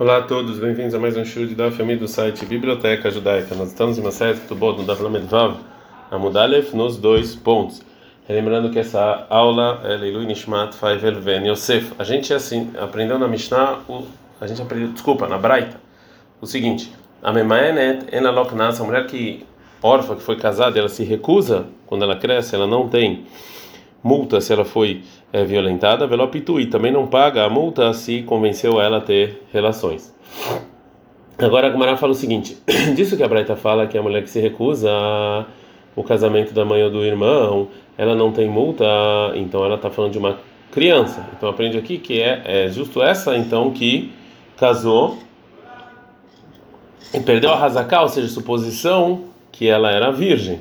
Olá a todos, bem-vindos a mais um show de da família do site Biblioteca Judaica. Nós estamos em uma série do Bot no Daf Vav, Amudalef, nos dois pontos. Lembrando que essa aula é Leilu Nishmat Faivel Ven Yosef. A gente assim aprendeu na Mishnah, a gente aprendeu, desculpa, na Braita, o seguinte: a Memaenet Enalok Nas, a mulher que órfã que foi casada, ela se recusa quando ela cresce, ela não tem multa se ela foi é, violentada, velopitu e também não paga a multa se convenceu ela a ter relações. Agora a Gumara fala o seguinte: disso que a Braita fala que a mulher que se recusa o casamento da mãe ou do irmão, ela não tem multa, então ela está falando de uma criança. Então aprende aqui que é, é justo essa então que casou e perdeu a razaká, ou seja, suposição que ela era virgem.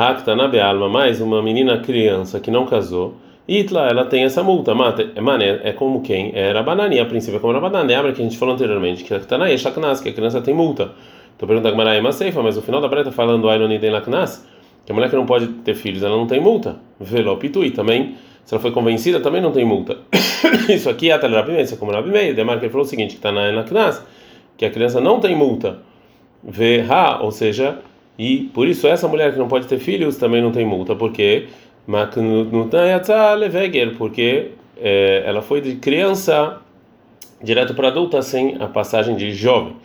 Hakta na Bealma, mais uma menina criança que não casou, Itla, ela tem essa multa. Mané, é como quem? Era banani, a princípio é como a banana. Lembra que a gente falou anteriormente que está na Eshaknas, que a criança tem multa. Então pergunta a é Seifa, mas o final da breta falando Ailoni den Laknas, que a mulher que não pode ter filhos, ela não tem multa. Veló pitui também. Se ela foi convencida, também não tem multa. Isso aqui é a Rabi isso é como Rabi Meir. Demar que ele falou o seguinte, que está na Laknas, que a criança não tem multa. Verá, ou seja, e por isso essa mulher que não pode ter filhos também não tem multa, porque porque é, ela foi de criança direto para adulta sem a passagem de jovem.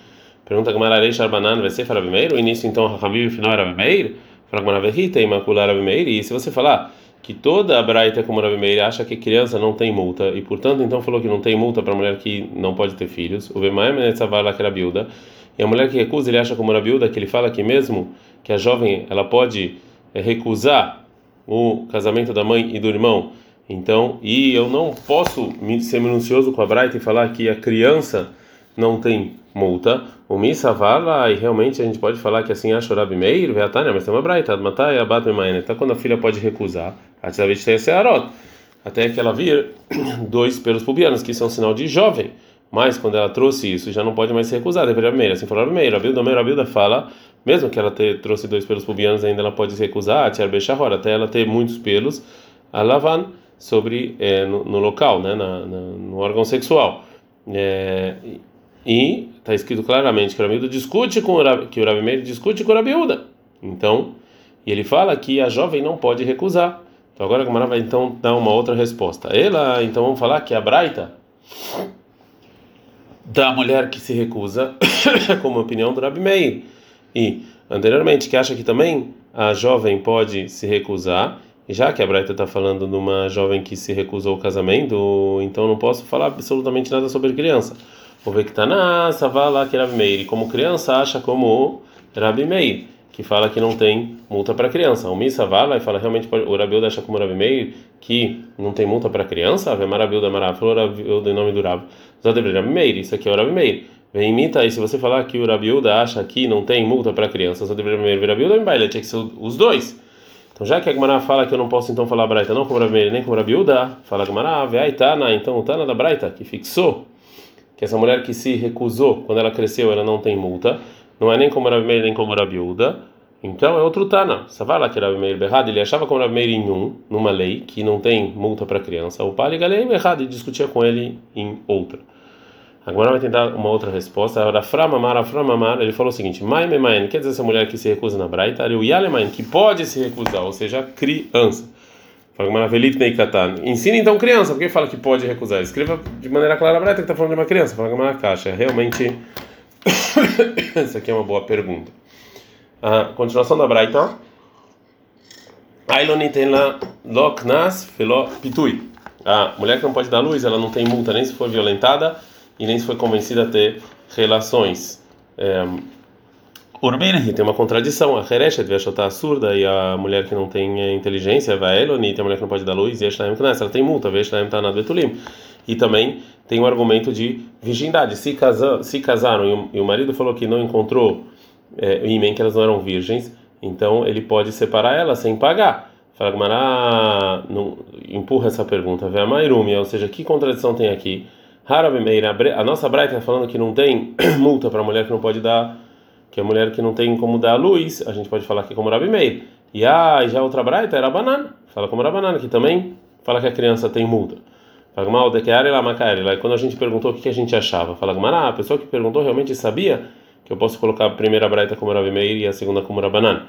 Pergunta como era Sharbanan vai ser Rabi Meir? O início então Rabi final era Rabi Meir? Fala como Rabi e macular Rabi Meir. E se você falar que toda a Braita como Rabi Meir acha que criança não tem multa e portanto então falou que não tem multa para mulher que não pode ter filhos. O Bemaim que era biúda. E a mulher que recusa, ele acha como Rabiuda, que ele fala que mesmo que a jovem ela pode é, recusar o casamento da mãe e do irmão. Então, e eu não posso ser minucioso com a Braita e falar que a criança não tem multa. O Missa vala, e realmente a gente pode falar que assim acha o Rabi Meir, Veatânia, mas tem uma Braita, Matai, Abat Memaene. Então, quando a filha pode recusar, até que ela vir dois pelos pubianos, que são sinal de jovem. Mas quando ela trouxe isso, já não pode mais ser recusada. É primeira, assim falou primeiro. A Bilda, a Bilda fala, mesmo que ela ter, trouxe dois pelos pubianos, ainda ela pode se recusar, até ela ter muitos pelos, a lavan sobre é, no, no, local, né, na, na, no órgão sexual. É, e está escrito claramente que o Rabiuda discute com o que o Rabi discute com o Rabiuda. Então, e ele fala que a jovem não pode recusar. Então agora a Gamara vai então dar uma outra resposta. Ela, então vamos falar que a Braita da mulher que se recusa, como a opinião do Rabi Meir. E anteriormente, que acha que também a jovem pode se recusar, e já que a Braita está falando de uma jovem que se recusou ao casamento, então não posso falar absolutamente nada sobre criança. O Vektaná, Savala, que Rabi Meir, e como criança acha como Rabi Meir que fala que não tem multa para criança. O Misa vai e fala realmente o Rabiuda acha como Rabi Meir que não tem multa para criança. Ave Marabilda Marav, falou Rabiuda em nome do Rab. Zadebre Rabi Meir, isso aqui é o Rabi Meir. Vem imita aí, se você falar que o Rabiuda acha que não tem multa para criança, Zadebre Rabi Meir e Rabiuda, baile, tinha que ser os dois. Então, já que a Gemara fala que eu não posso então falar Braita não como Rabi Meir nem como Rabiuda, fala a Gemara, vai Tana, então o Tana da Braita, que fixou que essa mulher que se recusou quando ela cresceu, ela não tem multa não é nem como Rabi Meir nem como Rabi. Então é outro Tana. Savala que Rabi Meir errado, ele achava como Rabi Meir em um, numa lei que não tem multa para criança. O pai Galei errado e discutia com ele em outra. Agora vai tentar uma outra resposta. Raframamar, Raframamar, ele falou o seguinte: Mai Memain, quer dizer essa mulher que se recusa na Braita, o Yalemain, que pode se recusar, ou seja, criança. Ensina então criança, porque fala que pode recusar. Escreva de maneira clara a Braita que está falando de uma criança. Fala uma caixa. Realmente essa aqui é uma boa pergunta. A continuação da Braita. Pitui. A mulher que não pode dar luz, ela não tem multa nem se for violentada e nem se foi convencida a ter relações. É, tem uma contradição. A Hereshet vai surda e a mulher que não tem inteligência, vai Eloni, tem a mulher que não pode dar luz e ela tem multa. E também tem o argumento de virgindade. Se, casa, se casaram e o, marido falou que não encontrou é, imen, que elas não eram virgens, então ele pode separar elas sem pagar. Fala Gmará, empurra essa pergunta. Vê a Mairumi, ou seja, que contradição tem aqui? A nossa Braita está falando que não tem multa para a mulher que não pode dar, que a mulher que não tem como dar a luz, a gente pode falar que é como Rabi Meir. E a, já outra Braita era banana, fala como banana, que também fala que a criança tem multa. Fala área lá quando a gente perguntou o que a gente achava, fala Gmará, a pessoa que perguntou realmente sabia que eu posso colocar a primeira braita como Rabi Meir e a segunda como Rabanan.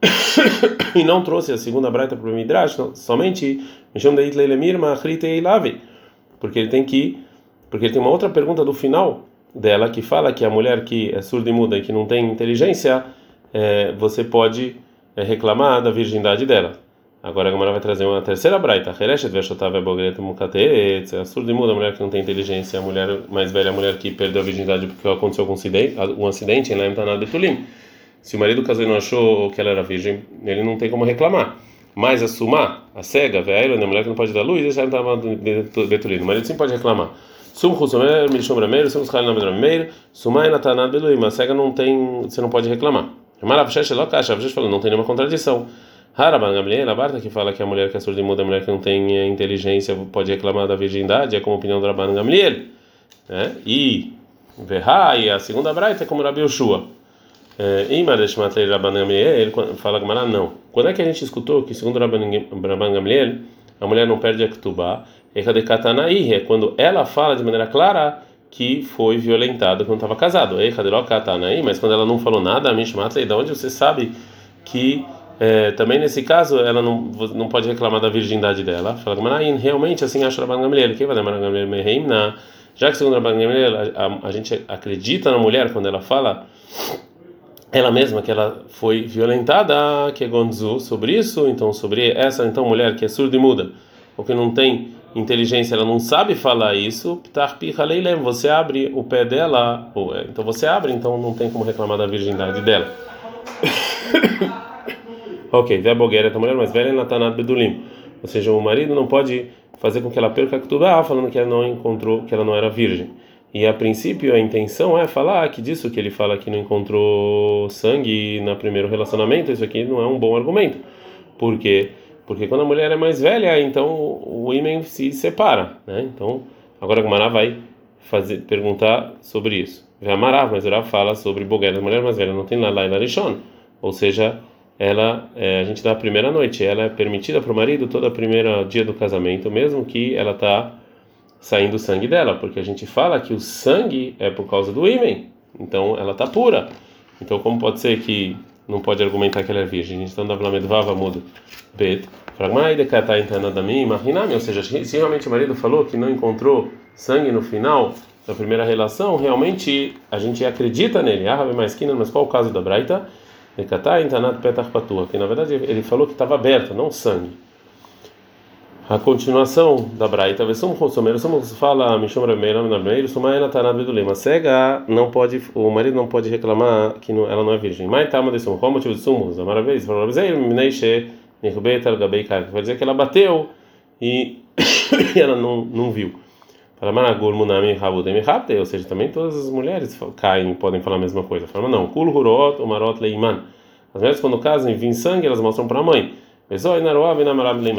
e não trouxe a segunda braita para o Midrash, não, somente porque ele tem que porque ele tem uma outra pergunta do final dela que fala que a mulher que é surda e muda e que não tem inteligência, é, você pode é, reclamar da virgindade dela. Agora a Gamara vai trazer uma terceira braita. Hereshet veshotav ebogret mukatet. A surda e muda, a mulher que não tem inteligência, a mulher mais velha, a mulher que perdeu a virgindade porque aconteceu um acidente, um acidente em Laim Tanad Betulim. Se o marido casou e não achou que ela era virgem, ele não tem como reclamar. Mas a sumá, a cega, velha, a mulher que não pode dar luz, não estava Betulim. O marido sim pode reclamar. Sum chusumer, milishom rameiro, sum schal named rameiro, sumai natanad beluim. A cega não tem, você não pode reclamar. Marav shesh elokash, Rav falou, não tem nenhuma contradição. Haraban Gamliel, a Barta que fala que a mulher que é surda e muda, a mulher que não tem eh, inteligência pode reclamar da virgindade, é como a opinião do Rabban Gamliel. Né? E Verrai, a segunda Braita é como Rabi Yoshua. Eh, Imadeshmatlei Rabban Gamliel, ele fala Gamara, não. Quando é que a gente escutou que, segundo Rabban Gamliel, a mulher não perde a Ketubá? É quando ela fala de maneira clara que foi violentada quando estava casado. Mas quando ela não falou nada, a Mishmatlei, de onde você sabe que é, também nesse caso ela não, não pode reclamar da virgindade dela. Fala que realmente assim acha Rabban Gamliel. Quem vai dar Rabban Gamliel Já que segundo Rabban Gamliel a, a, gente acredita na mulher quando ela fala ela mesma que ela foi violentada, que é Gonzu sobre isso, então sobre essa então mulher que é surda e muda, ou que não tem inteligência, ela não sabe falar isso, você abre o pé dela, ou, é, então você abre, então não tem como reclamar da virgindade dela. Ok, a bogueira a mulher mais velha na Tanat Bedulim. Ou seja, o marido não pode fazer com que ela perca a Ketubah falando que ela não encontrou, que ela não era virgem. E a princípio a intenção é falar que disso que ele fala que não encontrou sangue no primeiro relacionamento, isso aqui não é um bom argumento. Por quê? Porque quando a mulher é mais velha, então o imen se separa, né? Então, agora a Gumara vai fazer perguntar sobre isso. Vê Amarav, mas Urav fala sobre bogueira, a mulher mais velha não tem lá lá. Ou seja, ela é, a gente dá a primeira noite, ela é permitida para o marido todo o primeiro dia do casamento, mesmo que ela está saindo o sangue dela, porque a gente fala que o sangue é por causa do ímen, então ela está pura. Então como pode ser que não pode argumentar que ela é virgem? A gente está andando medvava mudo bet imaginame, ou seja, se realmente o marido falou que não encontrou sangue no final da primeira relação, realmente a gente acredita nele. Ah, mas qual o caso da Braita? Nekatá entanat petach patua, que na verdade ele falou que estava aberto, não sangue. A continuação da Braita, Vesum Rosomeiro, somos fala Mishom Rameiro, Nameiro, Sumaena Tanad Bedulema. Cega não pode, o marido não pode reclamar que não, ela não é virgem. Mas de Sum, qual o motivo de Sumos? A maravilha, falou Rabizeir, Mineixe, Nirbetar, Gabei. Quer dizer que ela bateu e ela não, não viu. Ou seja, também todas as mulheres caem, podem falar a mesma coisa. Fala, não, Kul Hurot, Umarot Leiman. As mulheres, quando casam e vêm sangue, elas mostram para a mãe.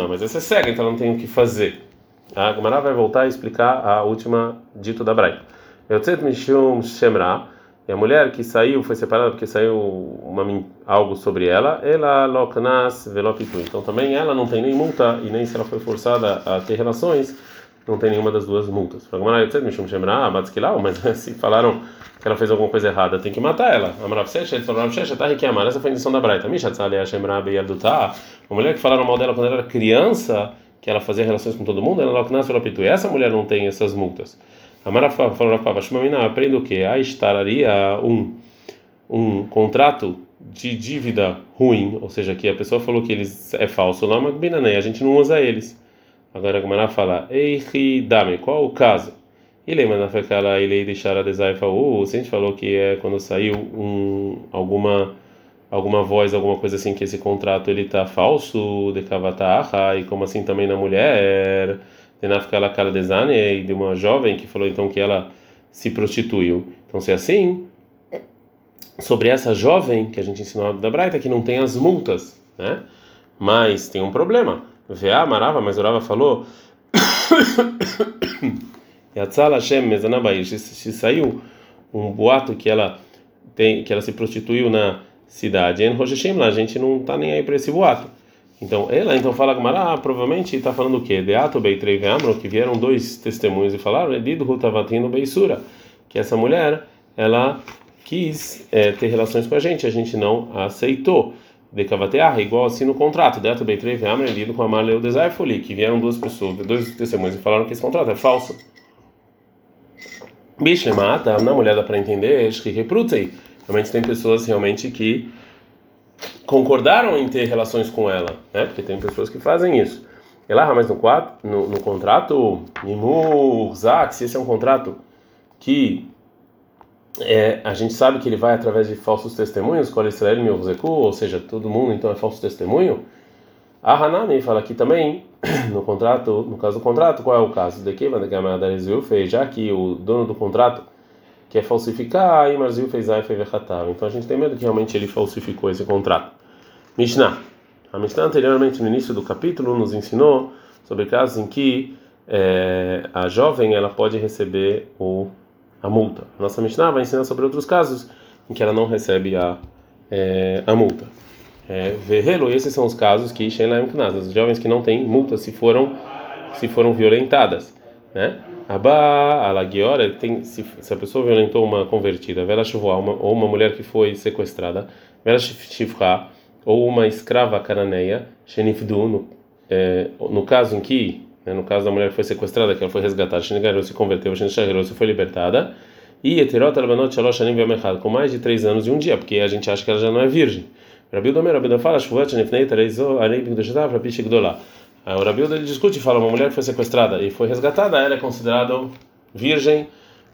Mas essa é cega, então ela não tem o que fazer. A Gamara vai voltar a explicar a última dito da Braita. Yotzet Mishum Shemra, e a mulher que saiu, foi separada porque saiu uma, algo sobre ela, ela loknas velopitu. Então também ela não tem nem multa e nem se ela foi forçada a ter relações não tem nenhuma das duas multas. Mas se falaram que ela fez alguma coisa errada, tem que matar ela. Tá Essa foi a intenção da Braita. Uma mulher que falaram mal dela quando ela era criança, que ela fazia relações com todo mundo, ela não Essa mulher não tem essas multas. Amara falou Rapava, aprende o que? A estararia um, um contrato de dívida ruim, ou seja, que a pessoa falou que eles é falso lá, mas a gente não usa eles. Agora a Gemara fala, Eichi Dame, qual o caso? E lembra na fecala ele deixar a desaifa o se a gente falou que é quando saiu um, alguma alguma voz, alguma coisa assim que esse contrato ele tá falso de kavataha e como assim também na mulher, de na fecala cara desane de uma jovem que falou então que ela se prostituiu. Então se é assim, sobre essa jovem que a gente ensinou da Braita que não tem as multas, né? Mas tem um problema Veá Marava, mas Orava falou. Yatzal Hashem Mezanabair. Se saiu um boato que ela tem, que ela se prostituiu na cidade, em Rosh lá, a gente não está nem aí para esse boato. Então, ela então fala Gamara, ah, provavelmente está falando o quê? Deato Beitrei Veamro, que vieram dois testemunhos e falaram, Edido Rutavatino Beisura, que essa mulher, ela quis é, ter relações com a gente, a gente não aceitou. De Kavatear, igual assim no contrato, Deato Beitrei Veamro, Edido com a Maleu Desaifoli, que vieram duas pessoas, dois testemunhos e falaram que esse contrato é falso. Bicho, mata, na mulher dá para entender, acho que reprutei. Realmente tem pessoas realmente que concordaram em ter relações com ela, né? Porque tem pessoas que fazem isso. E lá, mas no, quatro, no, no contrato, Nimuzak, se esse é um contrato que é, a gente sabe que ele vai através de falsos testemunhos, Kol Israel Milzeku, ou seja, todo mundo então é falso testemunho. A Hanami fala aqui também, no contrato, no caso do contrato, qual é o caso? De que fez, já que o dono do contrato quer falsificar, e Marzil fez a Então a gente tem medo que realmente ele falsificou esse contrato. Mishnah. A Mishnah anteriormente, no início do capítulo, nos ensinou sobre casos em que é, a jovem ela pode receber o, a multa. Nossa Mishnah vai ensinar sobre outros casos em que ela não recebe a, é, a multa. É, Verrelo, esses são os casos que Shenlaim Knaz, as jovens que não têm multa se foram se foram violentadas, né? Aba alagiora tem se, se a pessoa violentou uma convertida, vela ou uma mulher que foi sequestrada, vela ou uma escrava cananeia, shenifdu no, é, no caso em que no caso da mulher que foi sequestrada, que ela foi resgatada, Shenigarou se converteu, Shenishagarou se foi libertada, e Eterot Albanot Shalosh Shanim com mais de três anos e um dia, porque a gente acha que ela já não é virgem. Rabi Domer, fala, Shvuat Nefnei Tereizo Arei Bigdoshatav Rabi Shigdolá. O Rabi ele discute e fala, uma mulher que foi sequestrada e foi resgatada, ela é considerada virgem,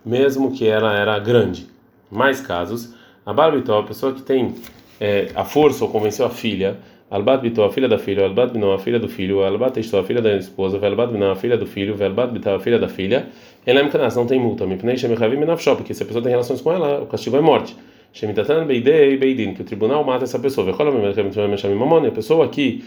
mesmo que ela era grande. Mais casos, a Barbitó, a pessoa que tem é, a força ou convenceu a filha, Albat Bitó, a filha da filha, Albat Binó, a filha do filho, Albat Estó, a filha da esposa, Velbat Binó, a filha do filho, Velbat Bitó, a filha da filha, Elem Kanas, não tem multa, porque se a pessoa tem relações com ela, o castigo é morte. Beidei Beidin, que o tribunal mata essa pessoa. A pessoa aqui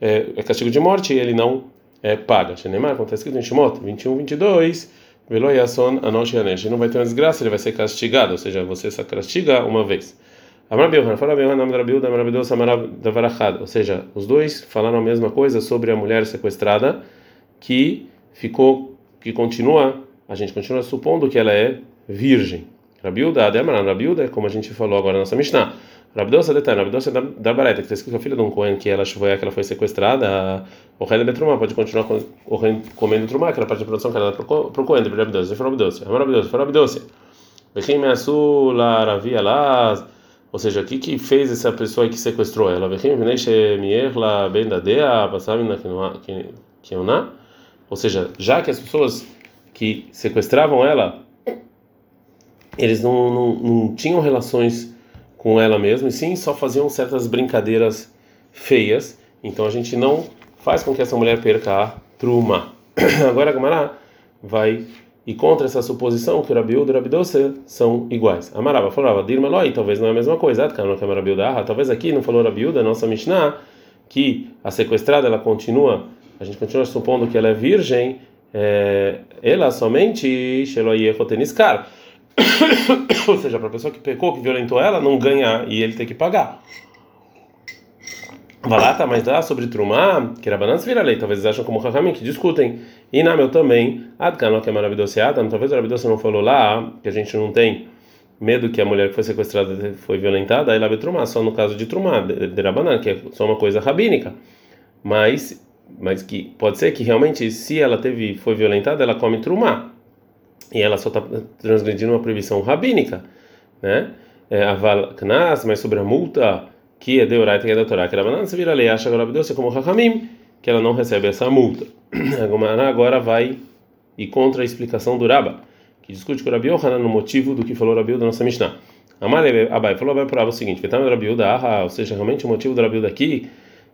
é, é castigo de morte e ele não é, paga. Shenemar, como está escrito em Shemot 21, 22, Velo Yason Anosh Yanesh. Não vai ter uma desgraça, ele vai ser castigado, ou seja, você se castiga uma vez. Ou seja, os dois falaram a mesma coisa sobre a mulher sequestrada que ficou, que continua, a gente continua supondo que ela é virgem. Rabiuda, Ademaran, Rabiuda, como a gente falou agora na nossa Mishnah. Rabidosa detalhe, Rabidosa da, Bareta, que está escrito a filha de um Cohen, que ela chuvoia, que ela foi sequestrada, o rei da Betrumá pode continuar comendo Trumá, que era parte da produção que ela para o Cohen, de Rabidosa, foi Rabidosa, é Rabidosa, foi Rabidosa. Vechim Measu, Laravia lá, ou seja, o que que fez essa pessoa que sequestrou ela? Ou seja, já que as pessoas que sequestravam ela eles não, não, não tinham relações com ela mesma, e sim só faziam certas brincadeiras feias. Então a gente não faz com que essa mulher perca a truma. Agora a Gamara vai e contra essa suposição que o Rabiúda e o Rabidoce são iguais. Amarava falava, Dirmaloi, talvez não é a mesma coisa. Ah, talvez aqui não falou Rabiúda, nossa Mishnah, que a sequestrada ela continua, a gente continua supondo que ela é virgem, é, ela somente Sheloie Roteniskar Ou seja, para a pessoa que pecou, que violentou ela, não ganhar e ele ter que pagar. Valata, mas dá sobre Trumá, que era banana vira lei. Talvez eles acham como Hakamim, que discutem. E na meu também, Adkano, que é maravilhoso, Adam, talvez o maravilhoso não falou lá, que a gente não tem medo que a mulher que foi sequestrada foi violentada, aí lá Trumá, só no caso de Trumá, de Rabanan, que é só uma coisa rabínica. Mas, mas que pode ser que realmente, se ela teve foi violentada, ela come Trumá e ela só está transgredindo uma proibição rabínica, né? É, mas sobre a multa que é de Oraita que é da Torá, que era banana, se vira lei, acha agora Deus como Rahamim, que ela não recebe essa multa. Agora vai e contra a explicação do Raba, que discute com o Rabi no motivo do que falou o Rabi da nossa Mishnah. Amale Abai falou Abai para o seguinte, ou seja, realmente o motivo do Rabi daqui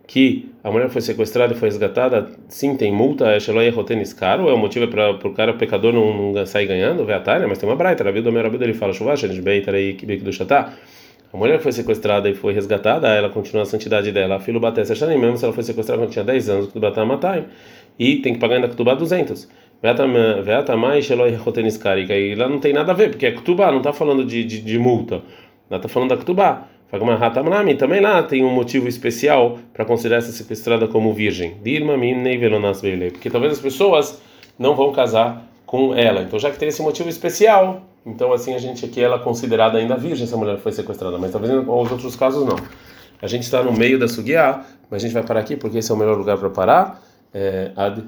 que a mulher foi sequestrada e foi resgatada, sim, tem multa, é Sheloi Rotenis caro, é o motivo para o cara, pecador, não, não sair ganhando, Veatária, mas tem uma braita, a vida do meu ele fala, Chuvash, eles beitarei que do chatá. A mulher foi sequestrada e foi resgatada, ela continua a santidade dela. Filho bateu essa mesmo se ela foi sequestrada quando tinha 10 anos, que bateu matar e tem que pagar ainda Ketubá 200. Veata mais Sheloi Rotenis caro, e lá não tem nada a ver, porque é Ketubá, não está falando de, de, de multa, ela está falando da Ketubá. Fagmahatamnami, também lá tem um motivo especial para considerar essa sequestrada como virgem. Dirma minei velonas porque talvez as pessoas não vão casar com ela. Então, já que tem esse motivo especial, então assim a gente aqui ela é considerada ainda virgem, essa mulher foi sequestrada, mas talvez em outros casos não. A gente está no meio da sugiá, mas a gente vai parar aqui porque esse é o melhor lugar para parar. É, ad.